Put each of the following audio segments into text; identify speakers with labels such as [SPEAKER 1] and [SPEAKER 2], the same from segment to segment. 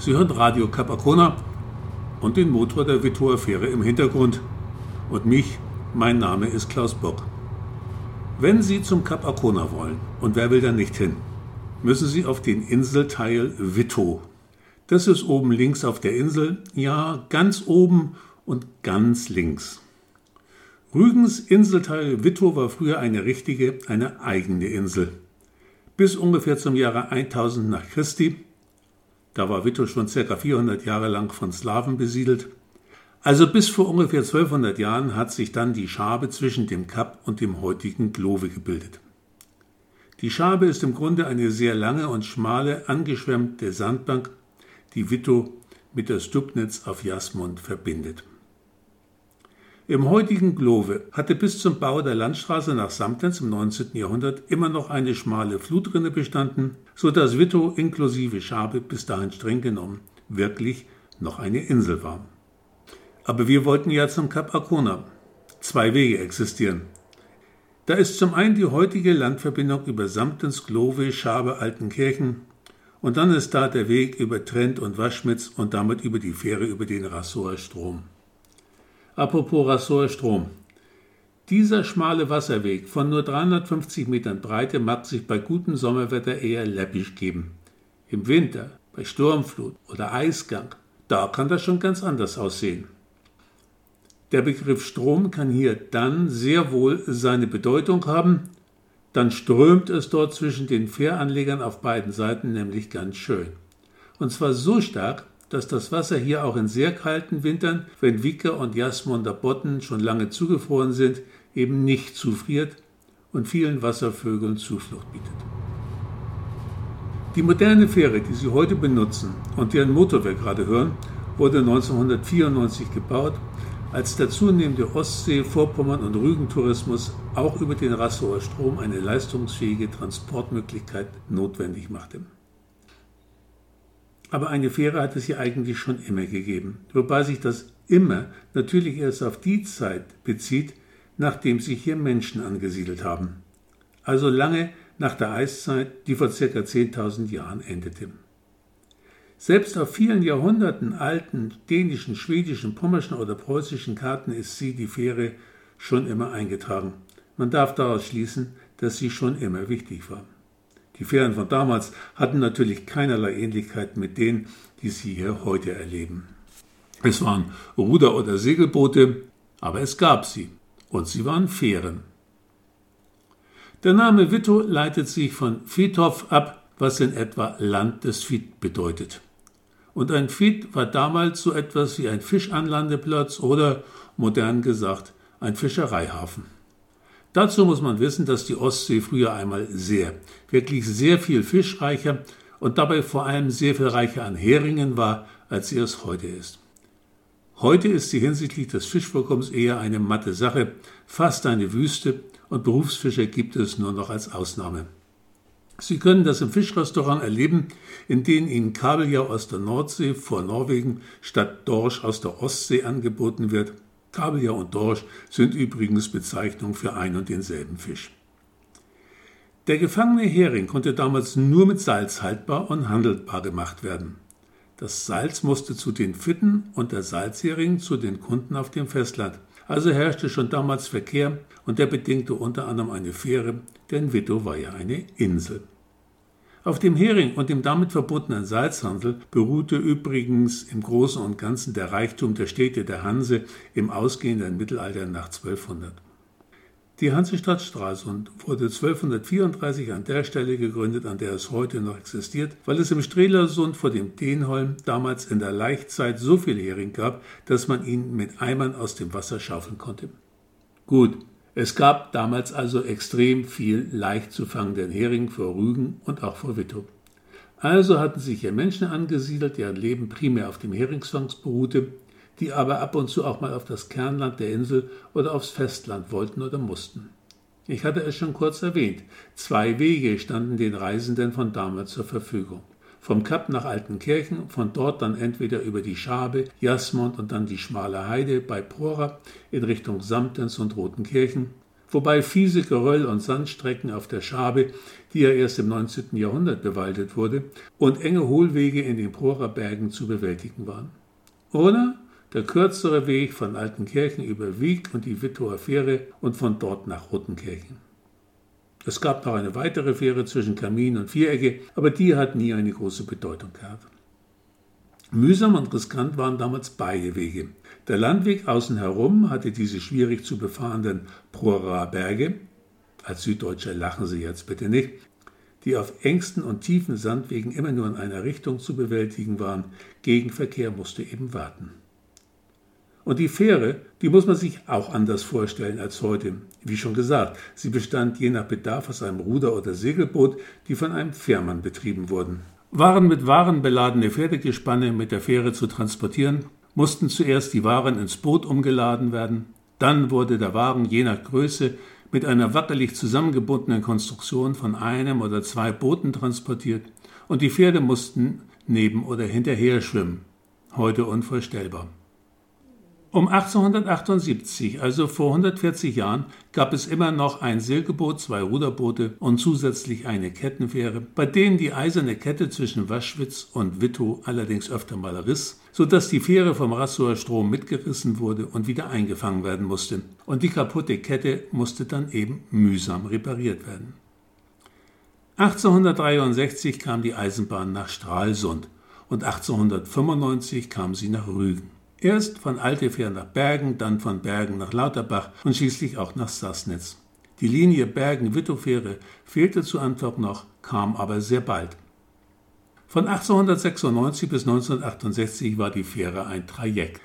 [SPEAKER 1] Sie hören Radio Capacona und den Motor der Vittoer Fähre im Hintergrund. Und mich, mein Name ist Klaus Bock. Wenn Sie zum Cap Arcona wollen, und wer will da nicht hin, müssen Sie auf den Inselteil Vitto. Das ist oben links auf der Insel, ja, ganz oben und ganz links. Rügens Inselteil Vitto war früher eine richtige, eine eigene Insel. Bis ungefähr zum Jahre 1000 nach Christi, da war Vitto schon ca. 400 Jahre lang von Slawen besiedelt, also bis vor ungefähr 1200 Jahren hat sich dann die Schabe zwischen dem Kap und dem heutigen Glove gebildet. Die Schabe ist im Grunde eine sehr lange und schmale, angeschwemmte Sandbank, die Vitto mit der Stubnitz auf Jasmund verbindet. Im heutigen Glove hatte bis zum Bau der Landstraße nach Samtens im 19. Jahrhundert immer noch eine schmale Flutrinne bestanden, so dass Vitto inklusive Schabe bis dahin streng genommen wirklich noch eine Insel war. Aber wir wollten ja zum Kap Arkona. Zwei Wege existieren. Da ist zum einen die heutige Landverbindung über Samtens, Glove, Schabe, Altenkirchen und dann ist da der Weg über Trent und Waschmitz und damit über die Fähre über den Rassoer Strom. Apropos Rassor Strom. Dieser schmale Wasserweg von nur 350 Metern Breite mag sich bei gutem Sommerwetter eher läppisch geben. Im Winter, bei Sturmflut oder Eisgang, da kann das schon ganz anders aussehen. Der Begriff Strom kann hier dann sehr wohl seine Bedeutung haben, dann strömt es dort zwischen den Fähranlegern auf beiden Seiten nämlich ganz schön. Und zwar so stark, dass das Wasser hier auch in sehr kalten Wintern, wenn Wicker und Jasmunder Botten schon lange zugefroren sind, eben nicht zufriert und vielen Wasservögeln Zuflucht bietet. Die moderne Fähre, die Sie heute benutzen und deren Motor wir gerade hören, wurde 1994 gebaut, als der zunehmende Ostsee-, Vorpommern- und Rügentourismus auch über den Rassauer Strom eine leistungsfähige Transportmöglichkeit notwendig machte. Aber eine Fähre hat es hier eigentlich schon immer gegeben, wobei sich das immer natürlich erst auf die Zeit bezieht, nachdem sich hier Menschen angesiedelt haben. Also lange nach der Eiszeit, die vor ca. 10.000 Jahren endete. Selbst auf vielen Jahrhunderten alten dänischen, schwedischen, pommerschen oder preußischen Karten ist sie, die Fähre, schon immer eingetragen. Man darf daraus schließen, dass sie schon immer wichtig war. Die Fähren von damals hatten natürlich keinerlei Ähnlichkeit mit denen, die Sie hier heute erleben. Es waren Ruder- oder Segelboote, aber es gab sie und sie waren Fähren. Der Name Witto leitet sich von Fitov ab, was in etwa Land des Fiet bedeutet. Und ein Fiet war damals so etwas wie ein Fischanlandeplatz oder, modern gesagt, ein Fischereihafen. Dazu muss man wissen, dass die Ostsee früher einmal sehr, wirklich sehr viel fischreicher und dabei vor allem sehr viel reicher an Heringen war, als sie es heute ist. Heute ist sie hinsichtlich des Fischvorkommens eher eine matte Sache, fast eine Wüste und Berufsfischer gibt es nur noch als Ausnahme. Sie können das im Fischrestaurant erleben, in denen Ihnen Kabeljau aus der Nordsee vor Norwegen statt Dorsch aus der Ostsee angeboten wird Kabeljau und Dorsch sind übrigens Bezeichnungen für ein und denselben Fisch. Der gefangene Hering konnte damals nur mit Salz haltbar und handelbar gemacht werden. Das Salz musste zu den Fitten und der Salzhering zu den Kunden auf dem Festland. Also herrschte schon damals Verkehr und der bedingte unter anderem eine Fähre, denn Vito war ja eine Insel. Auf dem Hering und dem damit verbundenen Salzhandel beruhte übrigens im Großen und Ganzen der Reichtum der Städte der Hanse im ausgehenden Mittelalter nach 1200. Die Hansestadt Stralsund wurde 1234 an der Stelle gegründet, an der es heute noch existiert, weil es im Strelersund vor dem Denholm damals in der Laichzeit so viel Hering gab, dass man ihn mit Eimern aus dem Wasser schaufeln konnte. Gut, es gab damals also extrem viel leicht zu fangenden Hering vor Rügen und auch vor Wittow. Also hatten sich hier Menschen angesiedelt, deren Leben primär auf dem Heringsfang beruhte, die aber ab und zu auch mal auf das Kernland der Insel oder aufs Festland wollten oder mussten. Ich hatte es schon kurz erwähnt, zwei Wege standen den Reisenden von damals zur Verfügung. Vom Kap nach Altenkirchen, von dort dann entweder über die Schabe, Jasmund und dann die schmale Heide bei Prora in Richtung Samtens und Rotenkirchen, wobei fiese Geröll- und Sandstrecken auf der Schabe, die ja erst im 19. Jahrhundert bewaldet wurde, und enge Hohlwege in den Prorer Bergen zu bewältigen waren. Oder der kürzere Weg von Altenkirchen über Wieg und die Wittower Fähre und von dort nach Rottenkirchen. Es gab noch eine weitere Fähre zwischen Kamin und Vierecke, aber die hat nie eine große Bedeutung gehabt. Mühsam und riskant waren damals beide Wege. Der Landweg außen herum hatte diese schwierig zu befahrenden Prorer Berge, als Süddeutscher lachen Sie jetzt bitte nicht, die auf engsten und tiefen Sandwegen immer nur in einer Richtung zu bewältigen waren. Gegenverkehr musste eben warten. Und die Fähre, die muss man sich auch anders vorstellen als heute. Wie schon gesagt, sie bestand je nach Bedarf aus einem Ruder- oder Segelboot, die von einem Fährmann betrieben wurden. Waren mit Waren beladene Pferdegespanne mit der Fähre zu transportieren, mussten zuerst die Waren ins Boot umgeladen werden, dann wurde der Wagen je nach Größe mit einer wackelig zusammengebundenen Konstruktion von einem oder zwei Booten transportiert und die Pferde mussten neben oder hinterher schwimmen. Heute unvorstellbar. Um 1878, also vor 140 Jahren, gab es immer noch ein Silkeboot, zwei Ruderboote und zusätzlich eine Kettenfähre, bei denen die eiserne Kette zwischen Waschwitz und Wittow allerdings öfter mal riss, sodass die Fähre vom Rassower Strom mitgerissen wurde und wieder eingefangen werden musste. Und die kaputte Kette musste dann eben mühsam repariert werden. 1863 kam die Eisenbahn nach Stralsund und 1895 kam sie nach Rügen. Erst von Altefähr nach Bergen, dann von Bergen nach Lauterbach und schließlich auch nach Sassnitz. Die Linie Bergen-Wittowfähre fehlte zu Antwerp noch, kam aber sehr bald. Von 1896 bis 1968 war die Fähre ein Trajekt.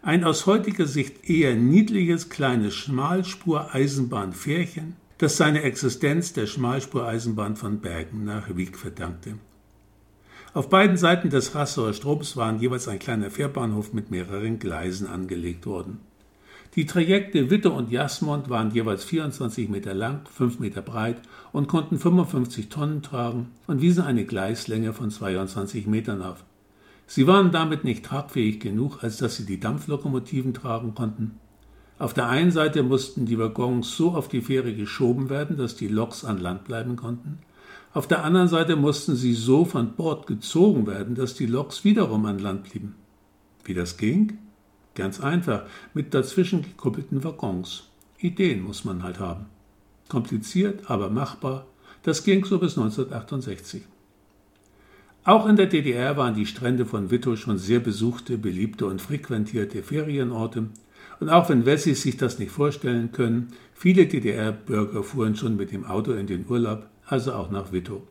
[SPEAKER 1] Ein aus heutiger Sicht eher niedliches kleines Schmalspur-Eisenbahnfährchen, das seine Existenz der Schmalspureisenbahn von Bergen nach Wieg verdankte. Auf beiden Seiten des Rassauer Stroms waren jeweils ein kleiner Fährbahnhof mit mehreren Gleisen angelegt worden. Die Trajekte Witte und Jasmond waren jeweils 24 Meter lang, 5 Meter breit und konnten 55 Tonnen tragen und wiesen eine Gleislänge von 22 Metern auf. Sie waren damit nicht tragfähig genug, als dass sie die Dampflokomotiven tragen konnten. Auf der einen Seite mussten die Waggons so auf die Fähre geschoben werden, dass die Loks an Land bleiben konnten. Auf der anderen Seite mussten sie so von Bord gezogen werden, dass die Loks wiederum an Land blieben. Wie das ging? Ganz einfach, mit dazwischen gekuppelten Waggons. Ideen muss man halt haben. Kompliziert, aber machbar. Das ging so bis 1968. Auch in der DDR waren die Strände von Wittow schon sehr besuchte, beliebte und frequentierte Ferienorte. Und auch wenn Wessis sich das nicht vorstellen können, viele DDR-Bürger fuhren schon mit dem Auto in den Urlaub, also auch nach Wittow.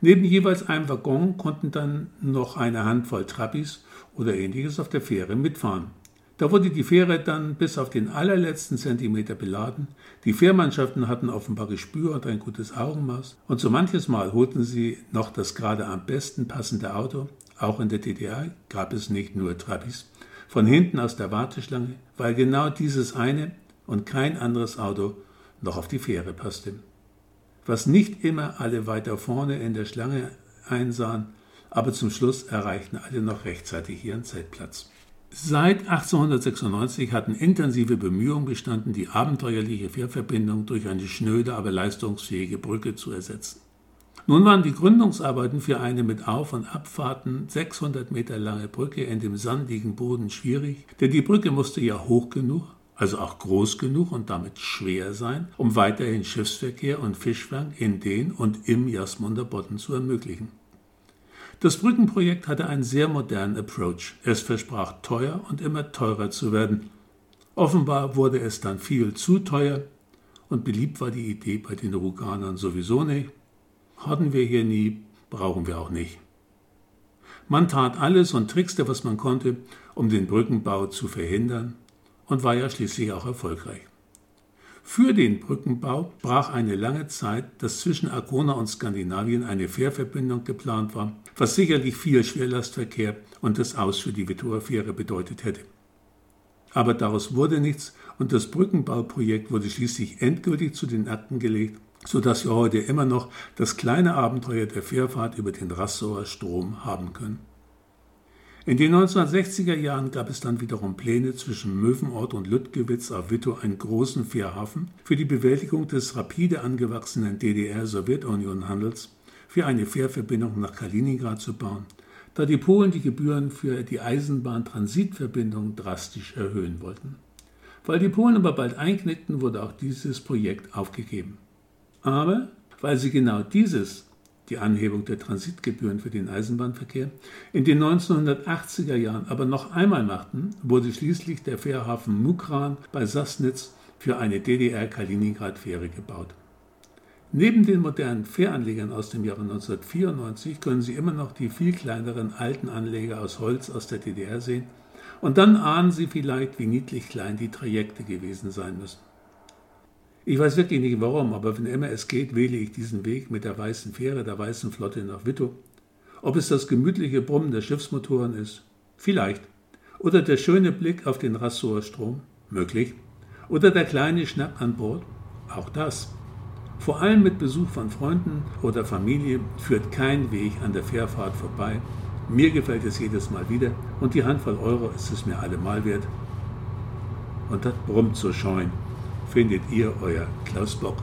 [SPEAKER 1] Neben jeweils einem Waggon konnten dann noch eine Handvoll Trappis oder ähnliches auf der Fähre mitfahren. Da wurde die Fähre dann bis auf den allerletzten Zentimeter beladen. Die Fährmannschaften hatten offenbar Gespür und ein gutes Augenmaß. Und so manches Mal holten sie noch das gerade am besten passende Auto. Auch in der DDR gab es nicht nur Trappis. Von hinten aus der Warteschlange, weil genau dieses eine und kein anderes Auto noch auf die Fähre passte was nicht immer alle weiter vorne in der Schlange einsahen, aber zum Schluss erreichten alle noch rechtzeitig ihren Zeltplatz. Seit 1896 hatten intensive Bemühungen bestanden, die abenteuerliche Fährverbindung durch eine schnöde, aber leistungsfähige Brücke zu ersetzen. Nun waren die Gründungsarbeiten für eine mit Auf- und Abfahrten 600 Meter lange Brücke in dem sandigen Boden schwierig, denn die Brücke musste ja hoch genug, also auch groß genug und damit schwer sein, um weiterhin Schiffsverkehr und Fischfang in den und im Jasmunder Bodden zu ermöglichen. Das Brückenprojekt hatte einen sehr modernen Approach. Es versprach teuer und immer teurer zu werden. Offenbar wurde es dann viel zu teuer und beliebt war die Idee bei den Ruganern sowieso nicht. Hatten wir hier nie, brauchen wir auch nicht. Man tat alles und trickste, was man konnte, um den Brückenbau zu verhindern und war ja schließlich auch erfolgreich. Für den Brückenbau brach eine lange Zeit, dass zwischen Arkona und Skandinavien eine Fährverbindung geplant war, was sicherlich viel Schwerlastverkehr und das Aus für die Vittower Fähre bedeutet hätte. Aber daraus wurde nichts und das Brückenbauprojekt wurde schließlich endgültig zu den Akten gelegt, sodass wir heute immer noch das kleine Abenteuer der Fährfahrt über den Rassauer Strom haben können. In den 1960er Jahren gab es dann wiederum Pläne, zwischen Möwenort und Lüttgewitz auf Wittow einen großen Fährhafen für die Bewältigung des rapide angewachsenen DDR-Sowjetunion-Handels für eine Fährverbindung nach Kaliningrad zu bauen, da die Polen die Gebühren für die Eisenbahntransitverbindung drastisch erhöhen wollten. Weil die Polen aber bald einknickten, wurde auch dieses Projekt aufgegeben. Aber weil sie genau dieses die Anhebung der Transitgebühren für den Eisenbahnverkehr, in den 1980er Jahren aber noch einmal machten, wurde schließlich der Fährhafen Mukran bei Sassnitz für eine DDR-Kaliningrad-Fähre gebaut. Neben den modernen Fähranlegern aus dem Jahre 1994 können Sie immer noch die viel kleineren alten Anleger aus Holz aus der DDR sehen und dann ahnen Sie vielleicht, wie niedlich klein die Trajekte gewesen sein müssen. Ich weiß wirklich nicht warum, aber wenn immer es geht, wähle ich diesen Weg mit der weißen Fähre, der weißen Flotte nach Wittow. Ob es das gemütliche Brummen der Schiffsmotoren ist? Vielleicht. Oder der schöne Blick auf den Rassower Strom? Möglich. Oder der kleine Schnapp an Bord? Auch das. Vor allem mit Besuch von Freunden oder Familie führt kein Weg an der Fährfahrt vorbei. Mir gefällt es jedes Mal wieder und die Handvoll Euro ist es mir allemal wert. Und das brummt so scheun findet ihr euer Klaus Bock.